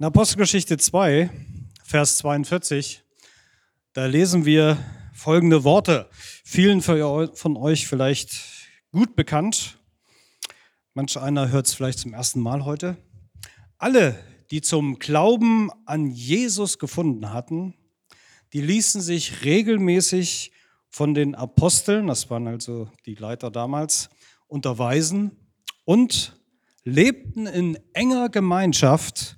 In Apostelgeschichte 2, Vers 42, da lesen wir folgende Worte. Vielen von euch vielleicht gut bekannt. Manch einer hört es vielleicht zum ersten Mal heute. Alle, die zum Glauben an Jesus gefunden hatten, die ließen sich regelmäßig von den Aposteln, das waren also die Leiter damals, unterweisen und lebten in enger Gemeinschaft.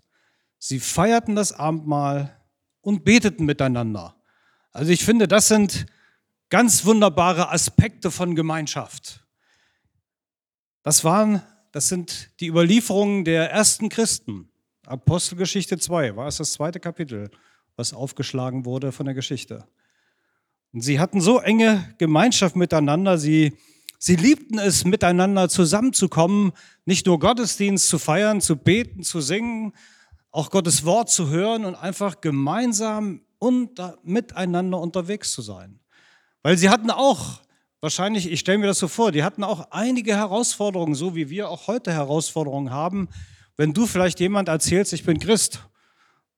Sie feierten das Abendmahl und beteten miteinander. Also ich finde, das sind ganz wunderbare Aspekte von Gemeinschaft. Das waren, das sind die Überlieferungen der ersten Christen. Apostelgeschichte 2 war es das zweite Kapitel, was aufgeschlagen wurde von der Geschichte. Und sie hatten so enge Gemeinschaft miteinander, sie, sie liebten es, miteinander zusammenzukommen, nicht nur Gottesdienst zu feiern, zu beten, zu singen, auch Gottes Wort zu hören und einfach gemeinsam und miteinander unterwegs zu sein. Weil sie hatten auch, wahrscheinlich, ich stelle mir das so vor, die hatten auch einige Herausforderungen, so wie wir auch heute Herausforderungen haben. Wenn du vielleicht jemand erzählst, ich bin Christ,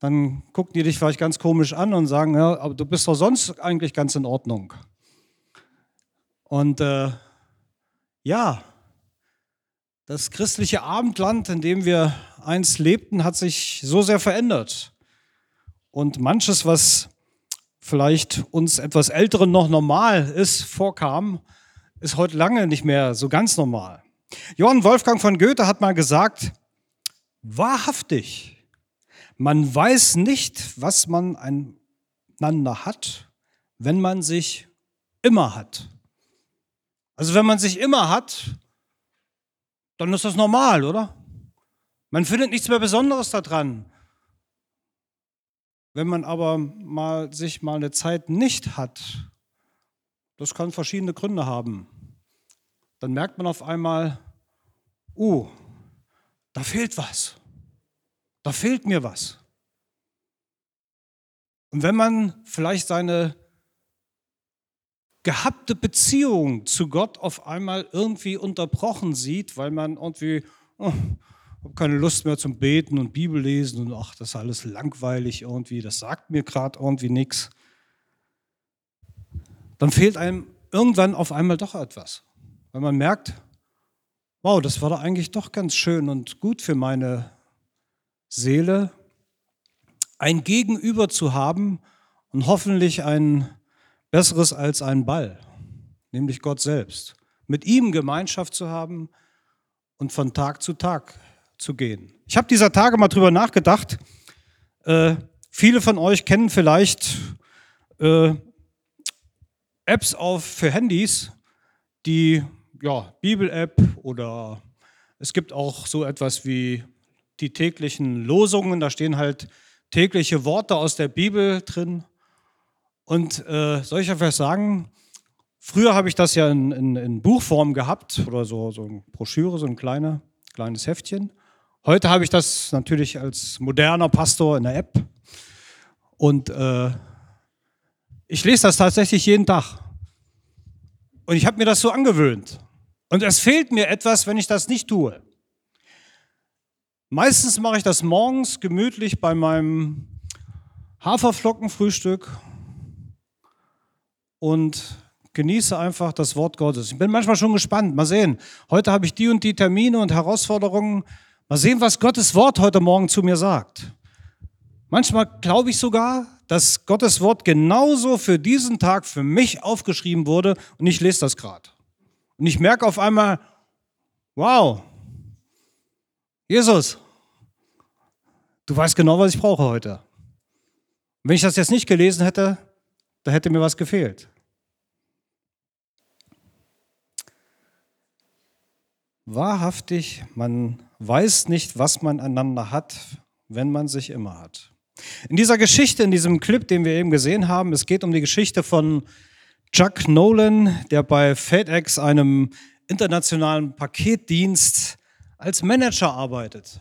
dann gucken die dich vielleicht ganz komisch an und sagen, ja, aber du bist doch sonst eigentlich ganz in Ordnung. Und äh, ja, das christliche Abendland, in dem wir einst lebten, hat sich so sehr verändert. Und manches, was vielleicht uns etwas Älteren noch normal ist, vorkam, ist heute lange nicht mehr so ganz normal. Johann Wolfgang von Goethe hat mal gesagt, wahrhaftig, man weiß nicht, was man einander hat, wenn man sich immer hat. Also wenn man sich immer hat, dann ist das normal, oder? Man findet nichts mehr Besonderes daran. Wenn man aber mal sich mal eine Zeit nicht hat, das kann verschiedene Gründe haben, dann merkt man auf einmal, uh, da fehlt was. Da fehlt mir was. Und wenn man vielleicht seine gehabte Beziehung zu Gott auf einmal irgendwie unterbrochen sieht, weil man irgendwie, oh, keine Lust mehr zum Beten und Bibel lesen und ach, das ist alles langweilig irgendwie, das sagt mir gerade irgendwie nichts. Dann fehlt einem irgendwann auf einmal doch etwas. Weil man merkt, wow, das war doch eigentlich doch ganz schön und gut für meine Seele, ein Gegenüber zu haben und hoffentlich ein besseres als ein Ball, nämlich Gott selbst. Mit ihm Gemeinschaft zu haben und von Tag zu Tag zu gehen. Ich habe dieser Tage mal drüber nachgedacht. Äh, viele von euch kennen vielleicht äh, Apps auf, für Handys, die ja, Bibel-App oder es gibt auch so etwas wie die täglichen Losungen. Da stehen halt tägliche Worte aus der Bibel drin. Und äh, soll ich einfach sagen, früher habe ich das ja in, in, in, Buchform gehabt oder so, so eine Broschüre, so ein kleine, kleines Heftchen. Heute habe ich das natürlich als moderner Pastor in der App und äh, ich lese das tatsächlich jeden Tag. Und ich habe mir das so angewöhnt. Und es fehlt mir etwas, wenn ich das nicht tue. Meistens mache ich das morgens gemütlich bei meinem Haferflockenfrühstück und genieße einfach das Wort Gottes. Ich bin manchmal schon gespannt. Mal sehen. Heute habe ich die und die Termine und Herausforderungen. Mal sehen, was Gottes Wort heute Morgen zu mir sagt. Manchmal glaube ich sogar, dass Gottes Wort genauso für diesen Tag für mich aufgeschrieben wurde und ich lese das gerade. Und ich merke auf einmal, wow, Jesus, du weißt genau, was ich brauche heute. Und wenn ich das jetzt nicht gelesen hätte, da hätte mir was gefehlt. Wahrhaftig, man weiß nicht, was man einander hat, wenn man sich immer hat. In dieser Geschichte, in diesem Clip, den wir eben gesehen haben, es geht um die Geschichte von Chuck Nolan, der bei FedEx, einem internationalen Paketdienst, als Manager arbeitet.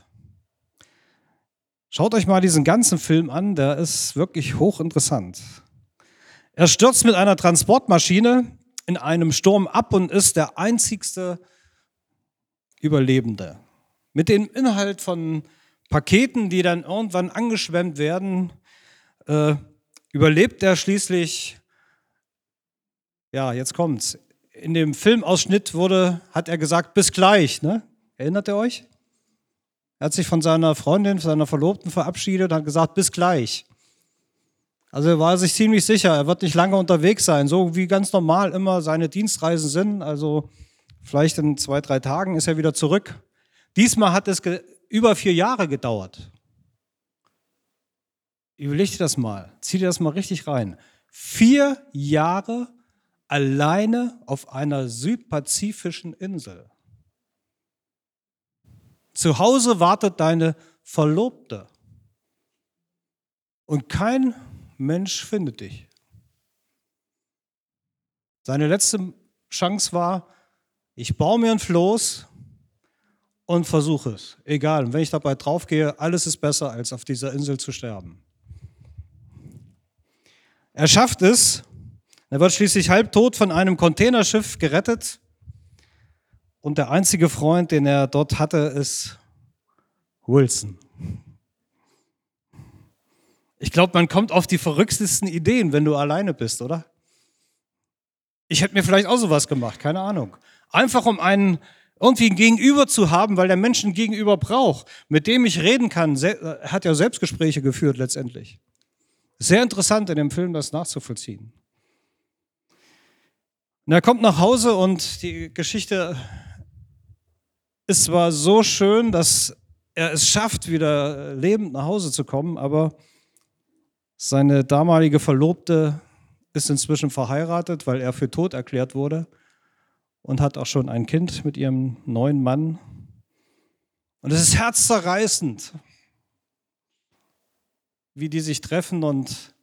Schaut euch mal diesen ganzen Film an, der ist wirklich hochinteressant. Er stürzt mit einer Transportmaschine in einem Sturm ab und ist der einzigste Überlebende. Mit dem Inhalt von Paketen, die dann irgendwann angeschwemmt werden, äh, überlebt er schließlich. Ja, jetzt kommt's. In dem Filmausschnitt wurde, hat er gesagt, bis gleich. Ne? Erinnert ihr euch? Er hat sich von seiner Freundin, von seiner Verlobten verabschiedet und hat gesagt, bis gleich. Also er war sich ziemlich sicher, er wird nicht lange unterwegs sein, so wie ganz normal immer seine Dienstreisen sind. Also vielleicht in zwei, drei Tagen ist er wieder zurück. Diesmal hat es über vier Jahre gedauert. Überleg dir das mal, zieh dir das mal richtig rein. Vier Jahre alleine auf einer südpazifischen Insel. Zu Hause wartet deine Verlobte. Und kein Mensch findet dich. Seine letzte Chance war, ich baue mir ein Floß und versuche es. Egal, und wenn ich dabei draufgehe, alles ist besser, als auf dieser Insel zu sterben. Er schafft es, er wird schließlich halbtot von einem Containerschiff gerettet und der einzige Freund, den er dort hatte, ist Wilson. Ich glaube, man kommt auf die verrücktesten Ideen, wenn du alleine bist, oder? Ich hätte mir vielleicht auch sowas gemacht, keine Ahnung. Einfach um einen irgendwie ein Gegenüber zu haben, weil der Mensch ein Gegenüber braucht, mit dem ich reden kann. Er äh, hat ja Selbstgespräche geführt letztendlich. Sehr interessant in dem Film, das nachzuvollziehen. Und er kommt nach Hause und die Geschichte ist zwar so schön, dass er es schafft, wieder lebend nach Hause zu kommen, aber seine damalige Verlobte ist inzwischen verheiratet, weil er für tot erklärt wurde und hat auch schon ein Kind mit ihrem neuen Mann. Und es ist herzzerreißend, wie die sich treffen und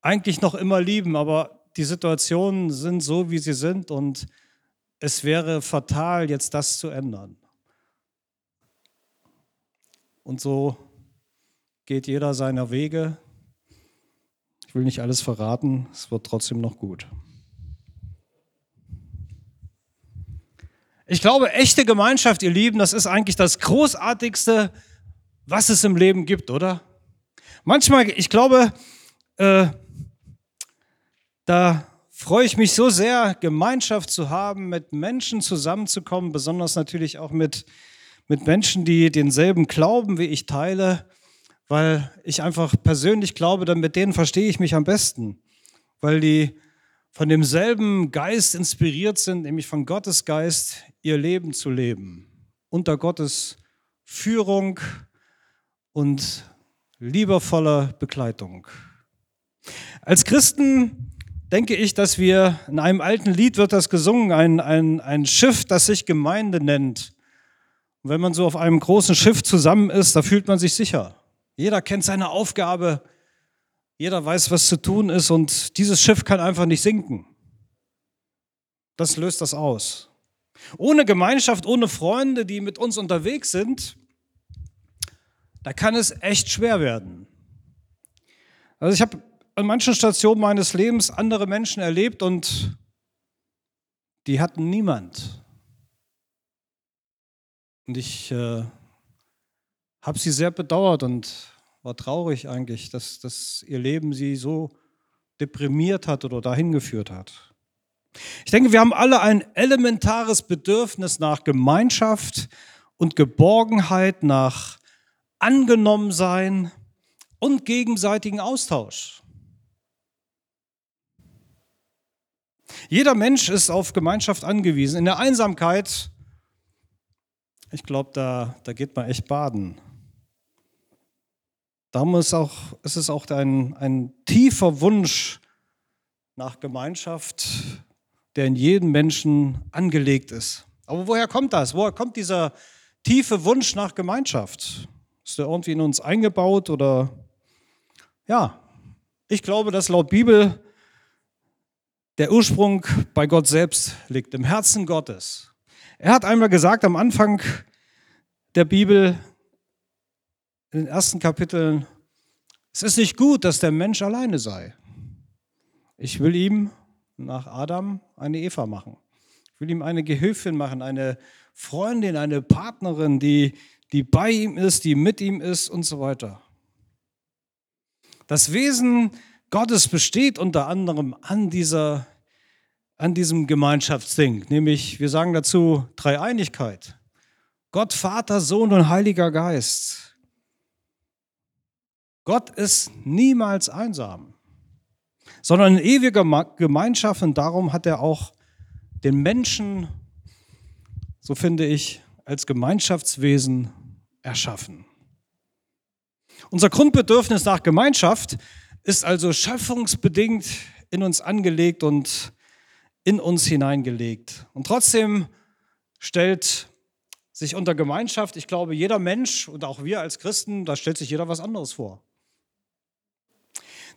eigentlich noch immer lieben, aber die Situationen sind so, wie sie sind und es wäre fatal, jetzt das zu ändern. Und so geht jeder seiner Wege ich will nicht alles verraten, es wird trotzdem noch gut. Ich glaube, echte Gemeinschaft, ihr Lieben, das ist eigentlich das Großartigste, was es im Leben gibt, oder? Manchmal, ich glaube, äh, da freue ich mich so sehr, Gemeinschaft zu haben, mit Menschen zusammenzukommen, besonders natürlich auch mit, mit Menschen, die denselben Glauben wie ich teile weil ich einfach persönlich glaube, dann mit denen verstehe ich mich am besten, weil die von demselben Geist inspiriert sind, nämlich von Gottes Geist, ihr Leben zu leben, unter Gottes Führung und liebevoller Begleitung. Als Christen denke ich, dass wir, in einem alten Lied wird das gesungen, ein, ein, ein Schiff, das sich Gemeinde nennt. Und wenn man so auf einem großen Schiff zusammen ist, da fühlt man sich sicher. Jeder kennt seine Aufgabe. Jeder weiß, was zu tun ist und dieses Schiff kann einfach nicht sinken. Das löst das aus. Ohne Gemeinschaft, ohne Freunde, die mit uns unterwegs sind, da kann es echt schwer werden. Also ich habe an manchen Stationen meines Lebens andere Menschen erlebt und die hatten niemand. Und ich äh, habe sie sehr bedauert und war traurig eigentlich, dass, dass ihr Leben sie so deprimiert hat oder dahin geführt hat. Ich denke, wir haben alle ein elementares Bedürfnis nach Gemeinschaft und Geborgenheit, nach Angenommensein und gegenseitigen Austausch. Jeder Mensch ist auf Gemeinschaft angewiesen. In der Einsamkeit, ich glaube, da, da geht man echt baden. Ist, auch, ist es auch ein, ein tiefer Wunsch nach Gemeinschaft, der in jedem Menschen angelegt ist. Aber woher kommt das? Woher kommt dieser tiefe Wunsch nach Gemeinschaft? Ist der irgendwie in uns eingebaut oder? Ja, ich glaube, dass laut Bibel der Ursprung bei Gott selbst liegt, im Herzen Gottes. Er hat einmal gesagt am Anfang der Bibel, in den ersten Kapiteln, es ist nicht gut, dass der Mensch alleine sei. Ich will ihm nach Adam eine Eva machen. Ich will ihm eine Gehilfin machen, eine Freundin, eine Partnerin, die, die bei ihm ist, die mit ihm ist und so weiter. Das Wesen Gottes besteht unter anderem an, dieser, an diesem Gemeinschaftsding, nämlich wir sagen dazu Dreieinigkeit. Gott, Vater, Sohn und Heiliger Geist. Gott ist niemals einsam, sondern in ewiger Gemeinschaft und darum hat er auch den Menschen, so finde ich, als Gemeinschaftswesen erschaffen. Unser Grundbedürfnis nach Gemeinschaft ist also schöpfungsbedingt in uns angelegt und in uns hineingelegt. Und trotzdem stellt sich unter Gemeinschaft, ich glaube, jeder Mensch und auch wir als Christen, da stellt sich jeder was anderes vor.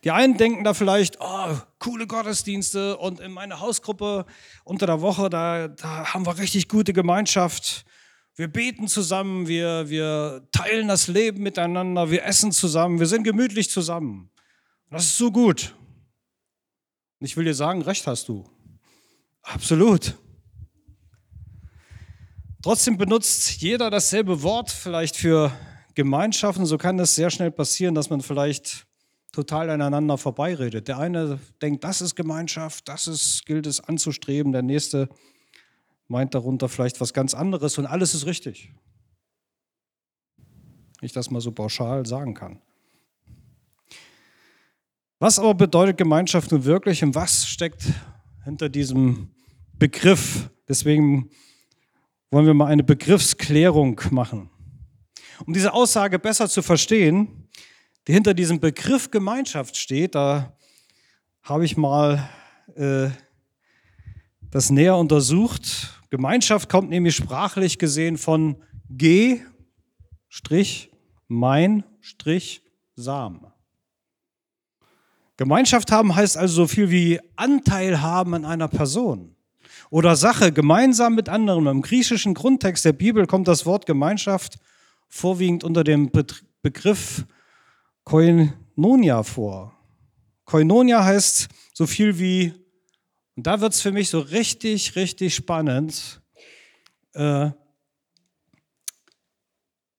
Die einen denken da vielleicht, oh, coole Gottesdienste und in meiner Hausgruppe unter der Woche, da, da haben wir richtig gute Gemeinschaft. Wir beten zusammen, wir, wir teilen das Leben miteinander, wir essen zusammen, wir sind gemütlich zusammen. Das ist so gut. Und ich will dir sagen, recht hast du. Absolut. Trotzdem benutzt jeder dasselbe Wort vielleicht für Gemeinschaften. So kann es sehr schnell passieren, dass man vielleicht total aneinander vorbeiredet. Der eine denkt, das ist Gemeinschaft, das ist, gilt es anzustreben. Der nächste meint darunter vielleicht was ganz anderes und alles ist richtig. Ich das mal so pauschal sagen kann. Was aber bedeutet Gemeinschaft nun wirklich und was steckt hinter diesem Begriff? Deswegen wollen wir mal eine Begriffsklärung machen. Um diese Aussage besser zu verstehen, die hinter diesem Begriff Gemeinschaft steht, da habe ich mal äh, das näher untersucht Gemeinschaft kommt nämlich sprachlich gesehen von G, Strich, mein, Strich, Sam. Gemeinschaft haben heißt also so viel wie Anteil haben an einer Person oder Sache gemeinsam mit anderen. Im griechischen Grundtext der Bibel kommt das Wort Gemeinschaft vorwiegend unter dem Begriff Koinonia vor. Koinonia heißt so viel wie und da wird es für mich so richtig, richtig spannend, äh,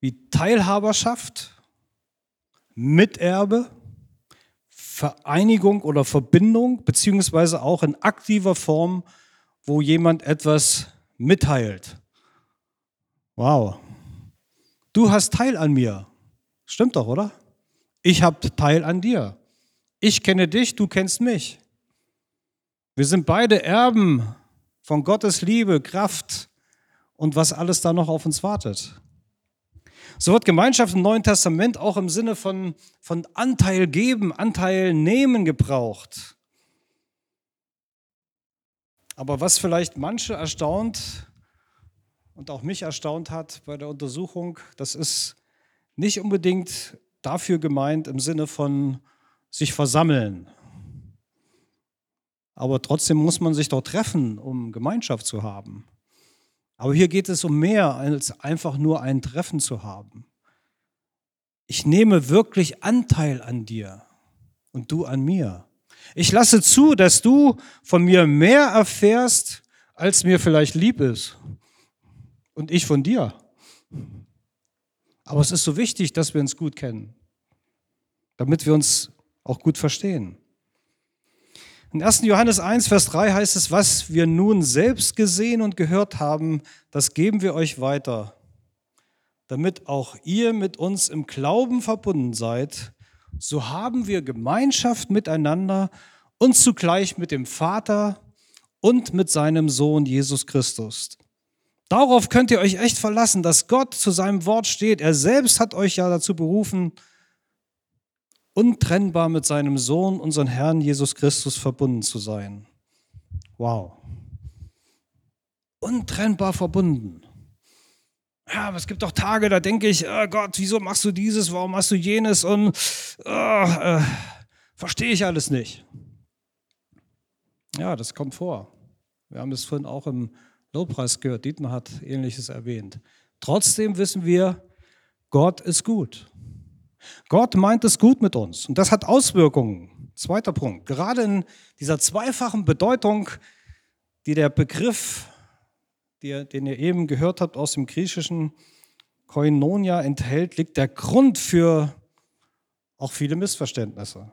wie Teilhaberschaft, Miterbe, Vereinigung oder Verbindung, beziehungsweise auch in aktiver Form, wo jemand etwas mitteilt. Wow. Du hast Teil an mir. Stimmt doch, oder? Ich habe Teil an dir. Ich kenne dich, du kennst mich. Wir sind beide Erben von Gottes Liebe, Kraft und was alles da noch auf uns wartet. So wird Gemeinschaft im Neuen Testament auch im Sinne von, von Anteil geben, Anteil nehmen gebraucht. Aber was vielleicht manche erstaunt und auch mich erstaunt hat bei der Untersuchung, das ist nicht unbedingt dafür gemeint im Sinne von sich versammeln aber trotzdem muss man sich doch treffen, um Gemeinschaft zu haben. Aber hier geht es um mehr als einfach nur ein Treffen zu haben. Ich nehme wirklich Anteil an dir und du an mir. Ich lasse zu, dass du von mir mehr erfährst, als mir vielleicht lieb ist. Und ich von dir. Aber es ist so wichtig, dass wir uns gut kennen, damit wir uns auch gut verstehen. In 1. Johannes 1, Vers 3 heißt es, was wir nun selbst gesehen und gehört haben, das geben wir euch weiter, damit auch ihr mit uns im Glauben verbunden seid. So haben wir Gemeinschaft miteinander und zugleich mit dem Vater und mit seinem Sohn Jesus Christus. Darauf könnt ihr euch echt verlassen, dass Gott zu seinem Wort steht. Er selbst hat euch ja dazu berufen, untrennbar mit seinem Sohn, unseren Herrn Jesus Christus, verbunden zu sein. Wow. Untrennbar verbunden. Ja, aber es gibt doch Tage, da denke ich, oh Gott, wieso machst du dieses, warum machst du jenes und oh, äh, verstehe ich alles nicht. Ja, das kommt vor. Wir haben das vorhin auch im Lobpreis gehört. Dietmar hat Ähnliches erwähnt. Trotzdem wissen wir, Gott ist gut. Gott meint es gut mit uns und das hat Auswirkungen. Zweiter Punkt. Gerade in dieser zweifachen Bedeutung, die der Begriff, den ihr eben gehört habt aus dem Griechischen, Koinonia enthält, liegt der Grund für auch viele Missverständnisse.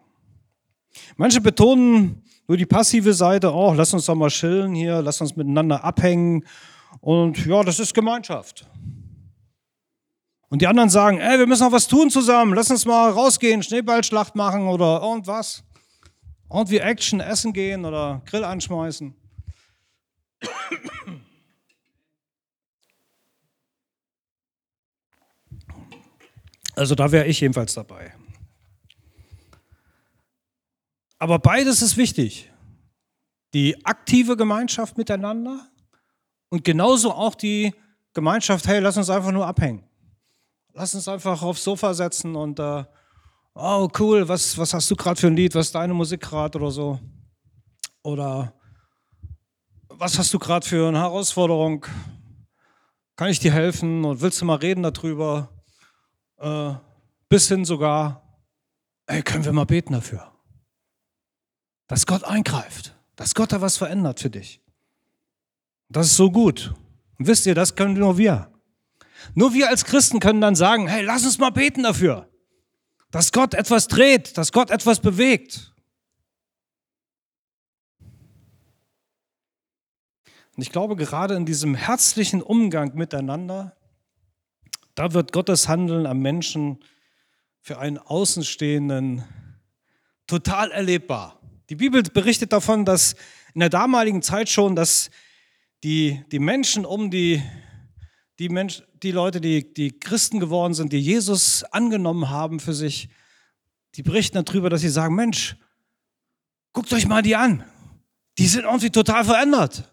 Manche betonen nur die passive Seite, oh, lass uns doch mal chillen hier, lass uns miteinander abhängen und ja, das ist Gemeinschaft. Und die anderen sagen, ey, wir müssen noch was tun zusammen, lass uns mal rausgehen, Schneeballschlacht machen oder irgendwas. Irgendwie Action, essen gehen oder Grill anschmeißen. Also da wäre ich jedenfalls dabei. Aber beides ist wichtig. Die aktive Gemeinschaft miteinander und genauso auch die Gemeinschaft, hey, lass uns einfach nur abhängen. Lass uns einfach aufs Sofa setzen und, äh, oh cool, was, was hast du gerade für ein Lied, was ist deine Musik gerade oder so. Oder was hast du gerade für eine Herausforderung? Kann ich dir helfen und willst du mal reden darüber? Äh, bis hin sogar, ey, können wir mal beten dafür? Dass Gott eingreift, dass Gott da was verändert für dich. Das ist so gut. Und wisst ihr, das können nur wir. Nur wir als Christen können dann sagen, hey, lass uns mal beten dafür, dass Gott etwas dreht, dass Gott etwas bewegt. Und ich glaube, gerade in diesem herzlichen Umgang miteinander, da wird Gottes Handeln am Menschen für einen Außenstehenden total erlebbar. Die Bibel berichtet davon, dass in der damaligen Zeit schon, dass die, die Menschen um die, die, Mensch, die Leute, die, die Christen geworden sind, die Jesus angenommen haben für sich, die berichten darüber, dass sie sagen, Mensch, guckt euch mal die an. Die sind irgendwie total verändert.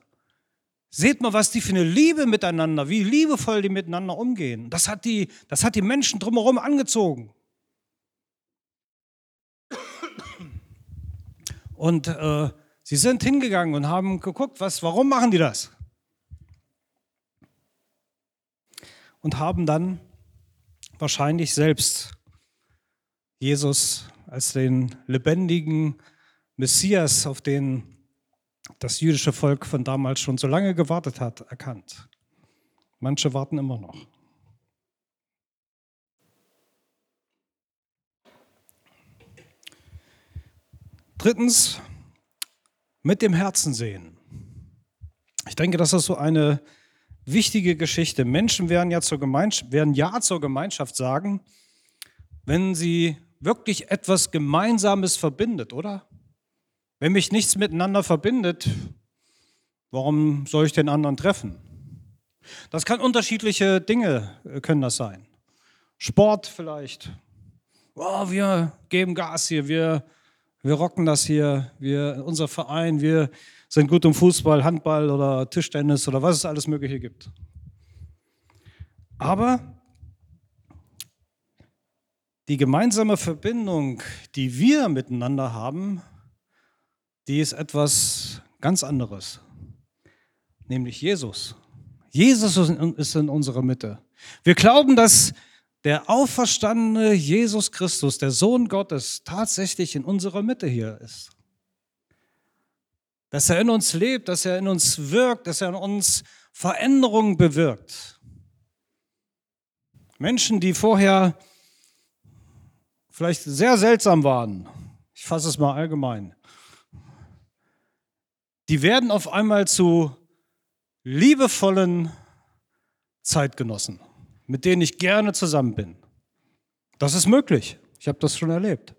Seht mal, was die für eine Liebe miteinander, wie liebevoll die miteinander umgehen. Das hat die, das hat die Menschen drumherum angezogen. Und äh, sie sind hingegangen und haben geguckt, was, warum machen die das? Und haben dann wahrscheinlich selbst Jesus als den lebendigen Messias, auf den das jüdische Volk von damals schon so lange gewartet hat, erkannt. Manche warten immer noch. Drittens, mit dem Herzen sehen. Ich denke, das ist so eine wichtige Geschichte. Menschen werden ja, zur Gemeinschaft, werden ja zur Gemeinschaft sagen, wenn sie wirklich etwas Gemeinsames verbindet, oder? Wenn mich nichts miteinander verbindet, warum soll ich den anderen treffen? Das kann unterschiedliche Dinge, äh, können das sein. Sport vielleicht. Oh, wir geben Gas hier, wir wir rocken das hier, wir, unser Verein, wir sind gut im Fußball, Handball oder Tischtennis oder was es alles Mögliche gibt. Aber die gemeinsame Verbindung, die wir miteinander haben, die ist etwas ganz anderes, nämlich Jesus. Jesus ist in unserer Mitte. Wir glauben, dass der auferstandene Jesus Christus, der Sohn Gottes, tatsächlich in unserer Mitte hier ist. Dass er in uns lebt, dass er in uns wirkt, dass er in uns Veränderungen bewirkt. Menschen, die vorher vielleicht sehr seltsam waren, ich fasse es mal allgemein, die werden auf einmal zu liebevollen Zeitgenossen mit denen ich gerne zusammen bin. Das ist möglich. Ich habe das schon erlebt.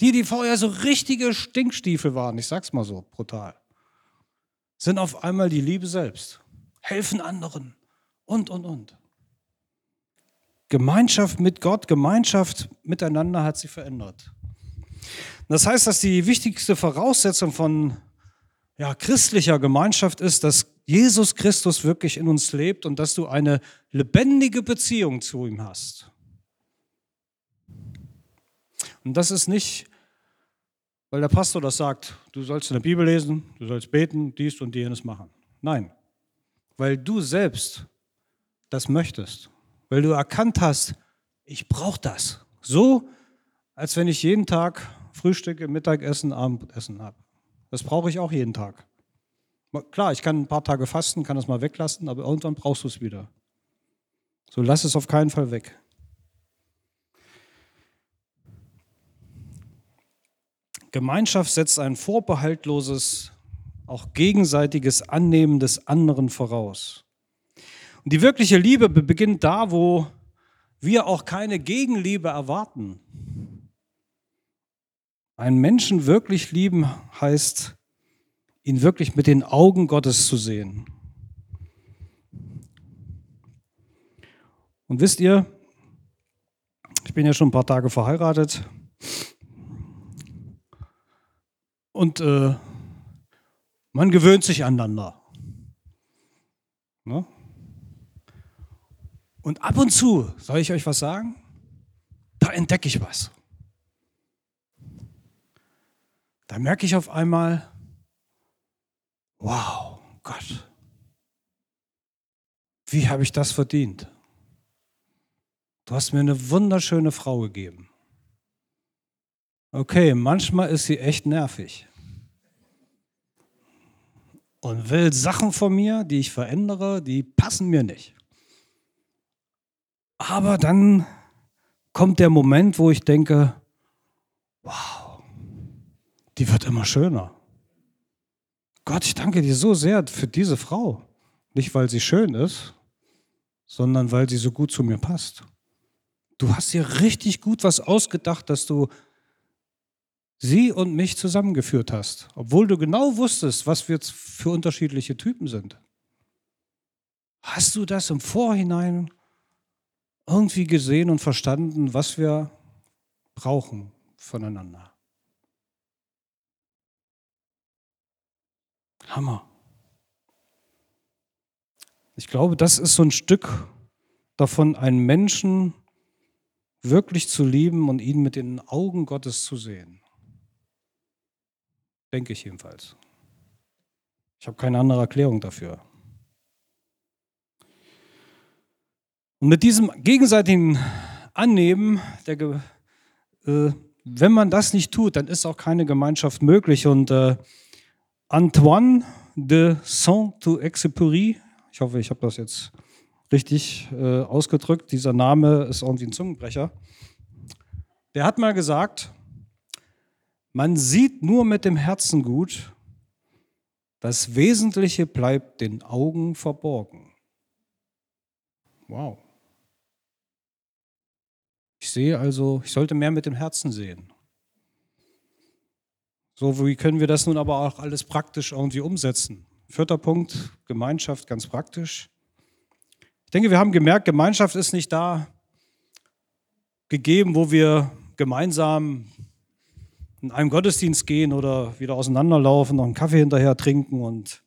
Die, die vorher so richtige Stinkstiefel waren, ich sag's mal so brutal, sind auf einmal die Liebe selbst, helfen anderen und, und, und. Gemeinschaft mit Gott, Gemeinschaft miteinander hat sie verändert. Das heißt, dass die wichtigste Voraussetzung von ja, christlicher Gemeinschaft ist, dass Jesus Christus wirklich in uns lebt und dass du eine lebendige Beziehung zu ihm hast. Und das ist nicht, weil der Pastor das sagt, du sollst in der Bibel lesen, du sollst beten, dies und jenes machen. Nein, weil du selbst das möchtest, weil du erkannt hast, ich brauche das. So, als wenn ich jeden Tag Frühstücke, Mittagessen, Abendessen habe. Das brauche ich auch jeden Tag. Klar, ich kann ein paar Tage fasten, kann das mal weglassen, aber irgendwann brauchst du es wieder. So lass es auf keinen Fall weg. Gemeinschaft setzt ein vorbehaltloses, auch gegenseitiges Annehmen des anderen voraus. Und die wirkliche Liebe beginnt da, wo wir auch keine Gegenliebe erwarten. Einen Menschen wirklich lieben heißt, ihn wirklich mit den Augen Gottes zu sehen. Und wisst ihr, ich bin ja schon ein paar Tage verheiratet und äh, man gewöhnt sich aneinander. Ne? Und ab und zu, soll ich euch was sagen? Da entdecke ich was. Da merke ich auf einmal, wow, Gott, wie habe ich das verdient? Du hast mir eine wunderschöne Frau gegeben. Okay, manchmal ist sie echt nervig und will Sachen von mir, die ich verändere, die passen mir nicht. Aber dann kommt der Moment, wo ich denke, die wird immer schöner. Gott, ich danke dir so sehr für diese Frau. Nicht, weil sie schön ist, sondern weil sie so gut zu mir passt. Du hast dir richtig gut was ausgedacht, dass du sie und mich zusammengeführt hast, obwohl du genau wusstest, was wir für unterschiedliche Typen sind. Hast du das im Vorhinein irgendwie gesehen und verstanden, was wir brauchen voneinander? Hammer. Ich glaube, das ist so ein Stück davon, einen Menschen wirklich zu lieben und ihn mit den Augen Gottes zu sehen. Denke ich jedenfalls. Ich habe keine andere Erklärung dafür. Und mit diesem gegenseitigen Annehmen, der, äh, wenn man das nicht tut, dann ist auch keine Gemeinschaft möglich. Und äh, Antoine de Saint-Exupéry, ich hoffe, ich habe das jetzt richtig äh, ausgedrückt, dieser Name ist irgendwie ein Zungenbrecher, der hat mal gesagt, man sieht nur mit dem Herzen gut, das Wesentliche bleibt den Augen verborgen. Wow. Ich sehe also, ich sollte mehr mit dem Herzen sehen. So, wie können wir das nun aber auch alles praktisch irgendwie umsetzen? Vierter Punkt, Gemeinschaft ganz praktisch. Ich denke, wir haben gemerkt, Gemeinschaft ist nicht da gegeben, wo wir gemeinsam in einem Gottesdienst gehen oder wieder auseinanderlaufen, noch einen Kaffee hinterher trinken und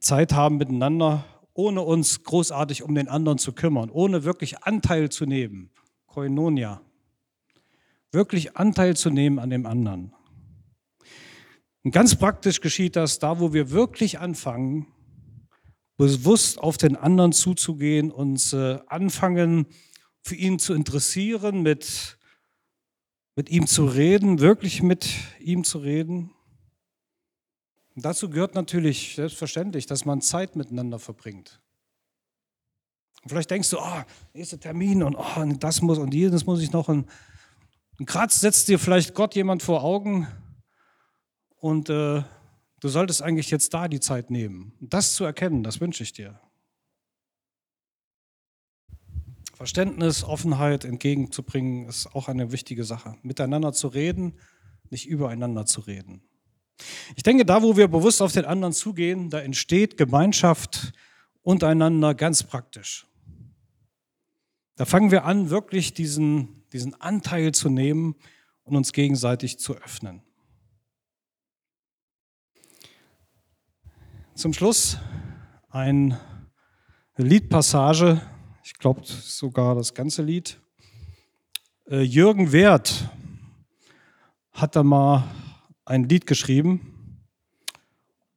Zeit haben miteinander, ohne uns großartig um den anderen zu kümmern, ohne wirklich Anteil zu nehmen. Koinonia. Wirklich Anteil zu nehmen an dem anderen. Und ganz praktisch geschieht das da, wo wir wirklich anfangen, bewusst auf den anderen zuzugehen, uns äh, anfangen, für ihn zu interessieren, mit mit ihm zu reden, wirklich mit ihm zu reden. Und dazu gehört natürlich selbstverständlich, dass man Zeit miteinander verbringt. Und vielleicht denkst du, oh, nächster Termin und oh, das muss und jenes muss ich noch. Und, und gerade setzt dir vielleicht Gott jemand vor Augen und äh, du solltest eigentlich jetzt da die Zeit nehmen. Das zu erkennen, das wünsche ich dir. Verständnis, Offenheit entgegenzubringen, ist auch eine wichtige Sache. Miteinander zu reden, nicht übereinander zu reden. Ich denke, da, wo wir bewusst auf den anderen zugehen, da entsteht Gemeinschaft untereinander ganz praktisch. Da fangen wir an, wirklich diesen, diesen Anteil zu nehmen und uns gegenseitig zu öffnen. Zum Schluss eine Liedpassage ich glaube sogar das ganze Lied. Äh, Jürgen Wert hat da mal ein Lied geschrieben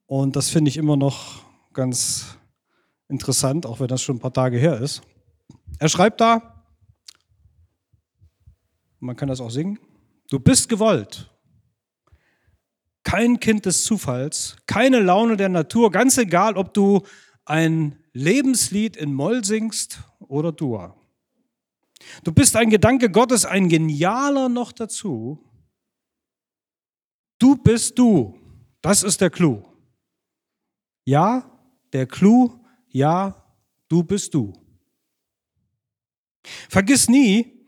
und das finde ich immer noch ganz interessant, auch wenn das schon ein paar Tage her ist. Er schreibt da, man kann das auch singen, du bist gewollt, kein Kind des Zufalls, keine Laune der Natur, ganz egal, ob du ein Lebenslied in Moll singst oder Dur. Du bist ein Gedanke Gottes, ein genialer noch dazu. Du bist du. Das ist der Clou. Ja, der Clou, ja, du bist du. Vergiss nie,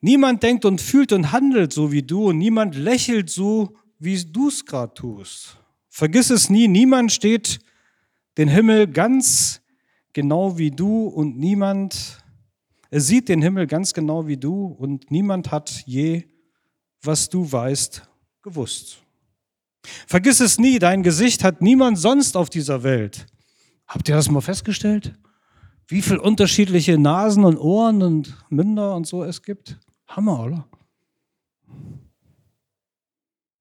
niemand denkt und fühlt und handelt so wie du und niemand lächelt so, wie du es gerade tust. Vergiss es nie, niemand steht den Himmel ganz genau wie du und niemand er sieht den Himmel ganz genau wie du und niemand hat je, was du weißt, gewusst. Vergiss es nie, dein Gesicht hat niemand sonst auf dieser Welt. Habt ihr das mal festgestellt? Wie viele unterschiedliche Nasen und Ohren und Münder und so es gibt? Hammer, oder?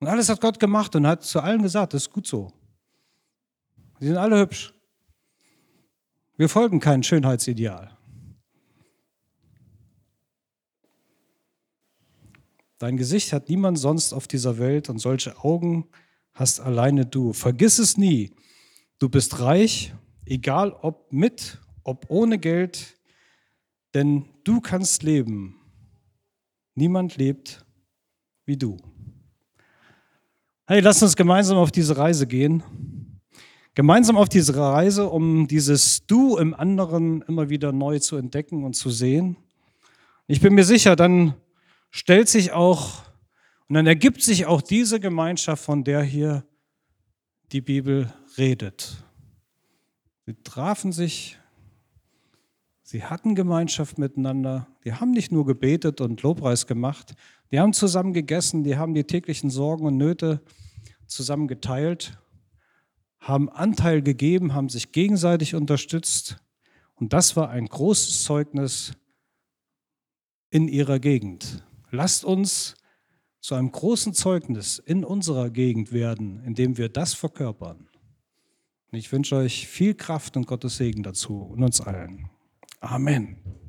Und alles hat Gott gemacht und hat zu allen gesagt, das ist gut so. Sie sind alle hübsch. Wir folgen keinem Schönheitsideal. Dein Gesicht hat niemand sonst auf dieser Welt und solche Augen hast alleine du. Vergiss es nie. Du bist reich, egal ob mit, ob ohne Geld, denn du kannst leben. Niemand lebt wie du. Hey, lass uns gemeinsam auf diese Reise gehen. Gemeinsam auf diese Reise, um dieses Du im anderen immer wieder neu zu entdecken und zu sehen. Ich bin mir sicher, dann stellt sich auch und dann ergibt sich auch diese Gemeinschaft, von der hier die Bibel redet. Sie trafen sich, sie hatten Gemeinschaft miteinander, die haben nicht nur gebetet und Lobpreis gemacht, die haben zusammen gegessen, die haben die täglichen Sorgen und Nöte zusammen geteilt, haben Anteil gegeben, haben sich gegenseitig unterstützt und das war ein großes Zeugnis in ihrer Gegend. Lasst uns zu einem großen Zeugnis in unserer Gegend werden, indem wir das verkörpern. Und ich wünsche euch viel Kraft und Gottes Segen dazu und uns allen. Amen.